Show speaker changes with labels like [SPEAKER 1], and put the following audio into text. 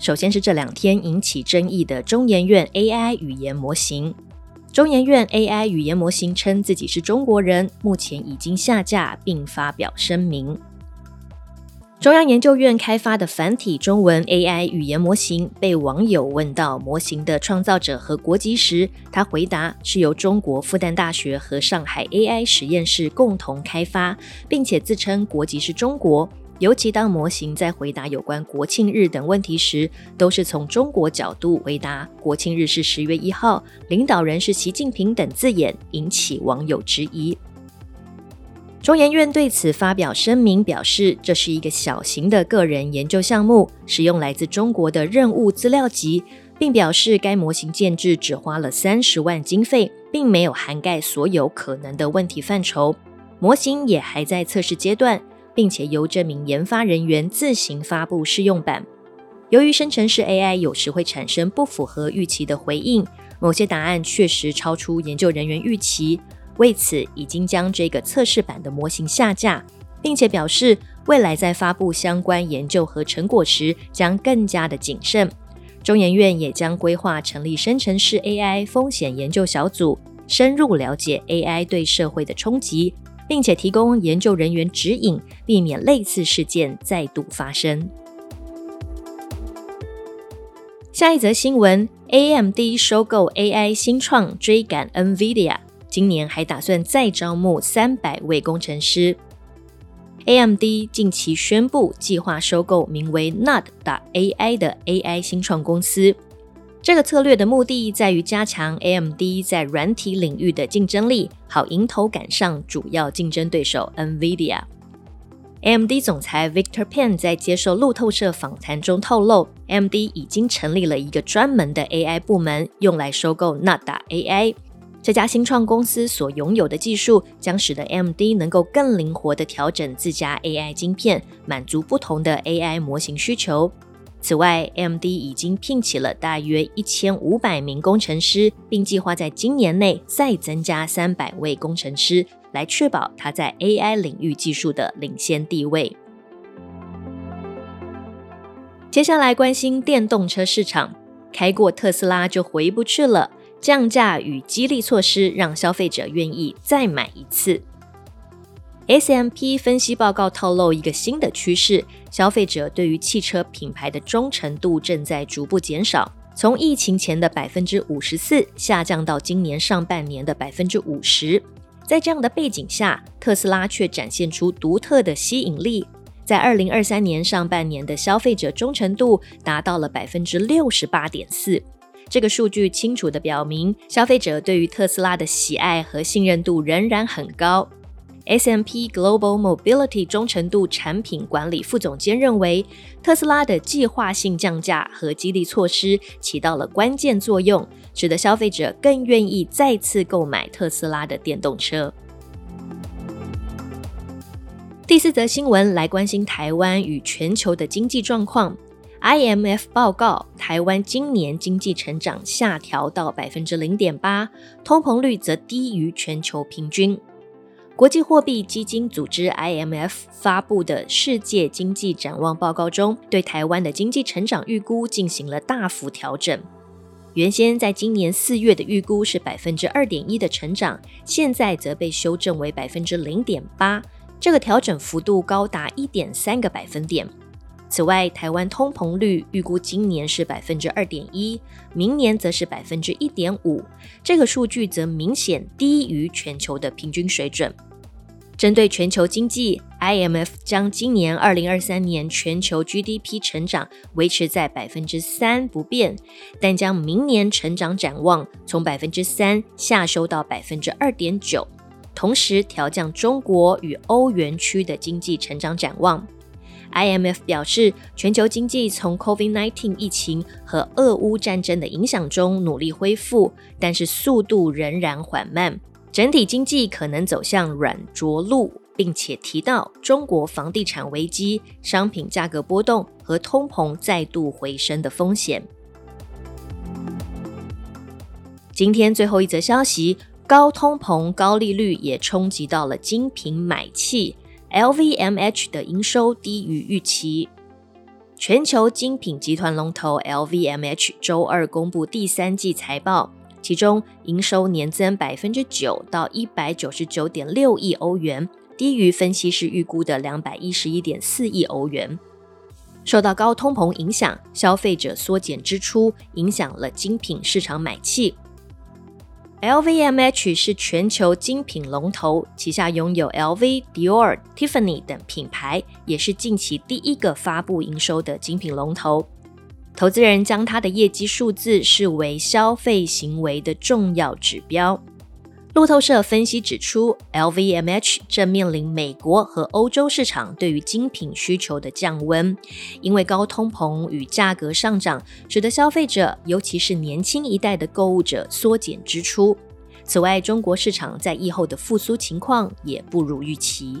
[SPEAKER 1] 首先是这两天引起争议的中研院 AI 语言模型。中研院 AI 语言模型称自己是中国人，目前已经下架并发表声明。中央研究院开发的繁体中文 AI 语言模型被网友问到模型的创造者和国籍时，他回答是由中国复旦大学和上海 AI 实验室共同开发，并且自称国籍是中国。尤其当模型在回答有关国庆日等问题时，都是从中国角度回答。国庆日是十月一号，领导人是习近平等字眼，引起网友质疑。中研院对此发表声明，表示这是一个小型的个人研究项目，使用来自中国的任务资料集，并表示该模型建制只花了三十万经费，并没有涵盖所有可能的问题范畴，模型也还在测试阶段。并且由这名研发人员自行发布试用版。由于生成式 AI 有时会产生不符合预期的回应，某些答案确实超出研究人员预期，为此已经将这个测试版的模型下架，并且表示未来在发布相关研究和成果时将更加的谨慎。中研院也将规划成立生成式 AI 风险研究小组，深入了解 AI 对社会的冲击。并且提供研究人员指引，避免类似事件再度发生。下一则新闻：AMD 收购 AI 新创，追赶 NVIDIA，今年还打算再招募三百位工程师。AMD 近期宣布计划收购名为 Nod 的 AI 的 AI 新创公司。这个策略的目的在于加强 AMD 在软体领域的竞争力，好迎头赶上主要竞争对手 NVIDIA。AMD 总裁 Victor Pan 在接受路透社访谈中透露，AMD 已经成立了一个专门的 AI 部门，用来收购 Nada AI。这家新创公司所拥有的技术将使得 AMD 能够更灵活地调整自家 AI 晶片，满足不同的 AI 模型需求。此外，MD 已经聘请了大约一千五百名工程师，并计划在今年内再增加三百位工程师，来确保它在 AI 领域技术的领先地位。接下来关心电动车市场，开过特斯拉就回不去了。降价与激励措施让消费者愿意再买一次。S M P 分析报告透露一个新的趋势：消费者对于汽车品牌的忠诚度正在逐步减少，从疫情前的百分之五十四下降到今年上半年的百分之五十。在这样的背景下，特斯拉却展现出独特的吸引力，在二零二三年上半年的消费者忠诚度达到了百分之六十八点四。这个数据清楚地表明，消费者对于特斯拉的喜爱和信任度仍然很高。SMP Global Mobility 忠诚度产品管理副总监认为，特斯拉的计划性降价和激励措施起到了关键作用，使得消费者更愿意再次购买特斯拉的电动车。第四则新闻来关心台湾与全球的经济状况。IMF 报告，台湾今年经济成长下调到百分之零点八，通膨率则低于全球平均。国际货币基金组织 （IMF） 发布的世界经济展望报告中，对台湾的经济成长预估进行了大幅调整。原先在今年四月的预估是百分之二点一的成长，现在则被修正为百分之零点八，这个调整幅度高达一点三个百分点。此外，台湾通膨率预估今年是百分之二点一，明年则是百分之一点五，这个数据则明显低于全球的平均水准。针对全球经济，IMF 将今年二零二三年全球 GDP 成长维持在百分之三不变，但将明年成长展望从百分之三下修到百分之二点九，同时调降中国与欧元区的经济成长展望。IMF 表示，全球经济从 COVID-19 疫情和俄乌战争的影响中努力恢复，但是速度仍然缓慢，整体经济可能走向软着陆，并且提到中国房地产危机、商品价格波动和通膨再度回升的风险。今天最后一则消息，高通膨、高利率也冲击到了精品买气。LVMH 的营收低于预期。全球精品集团龙头 LVMH 周二公布第三季财报，其中营收年增百分之九到一百九十九点六亿欧元，低于分析师预估的两百一十一点四亿欧元。受到高通膨影响，消费者缩减支出，影响了精品市场买气。LVMH 是全球精品龙头，旗下拥有 LV、Dior、Tiffany 等品牌，也是近期第一个发布营收的精品龙头。投资人将它的业绩数字视为消费行为的重要指标。路透社分析指出，LVMH 正面临美国和欧洲市场对于精品需求的降温，因为高通膨与价格上涨，使得消费者，尤其是年轻一代的购物者缩减支出。此外，中国市场在疫后的复苏情况也不如预期。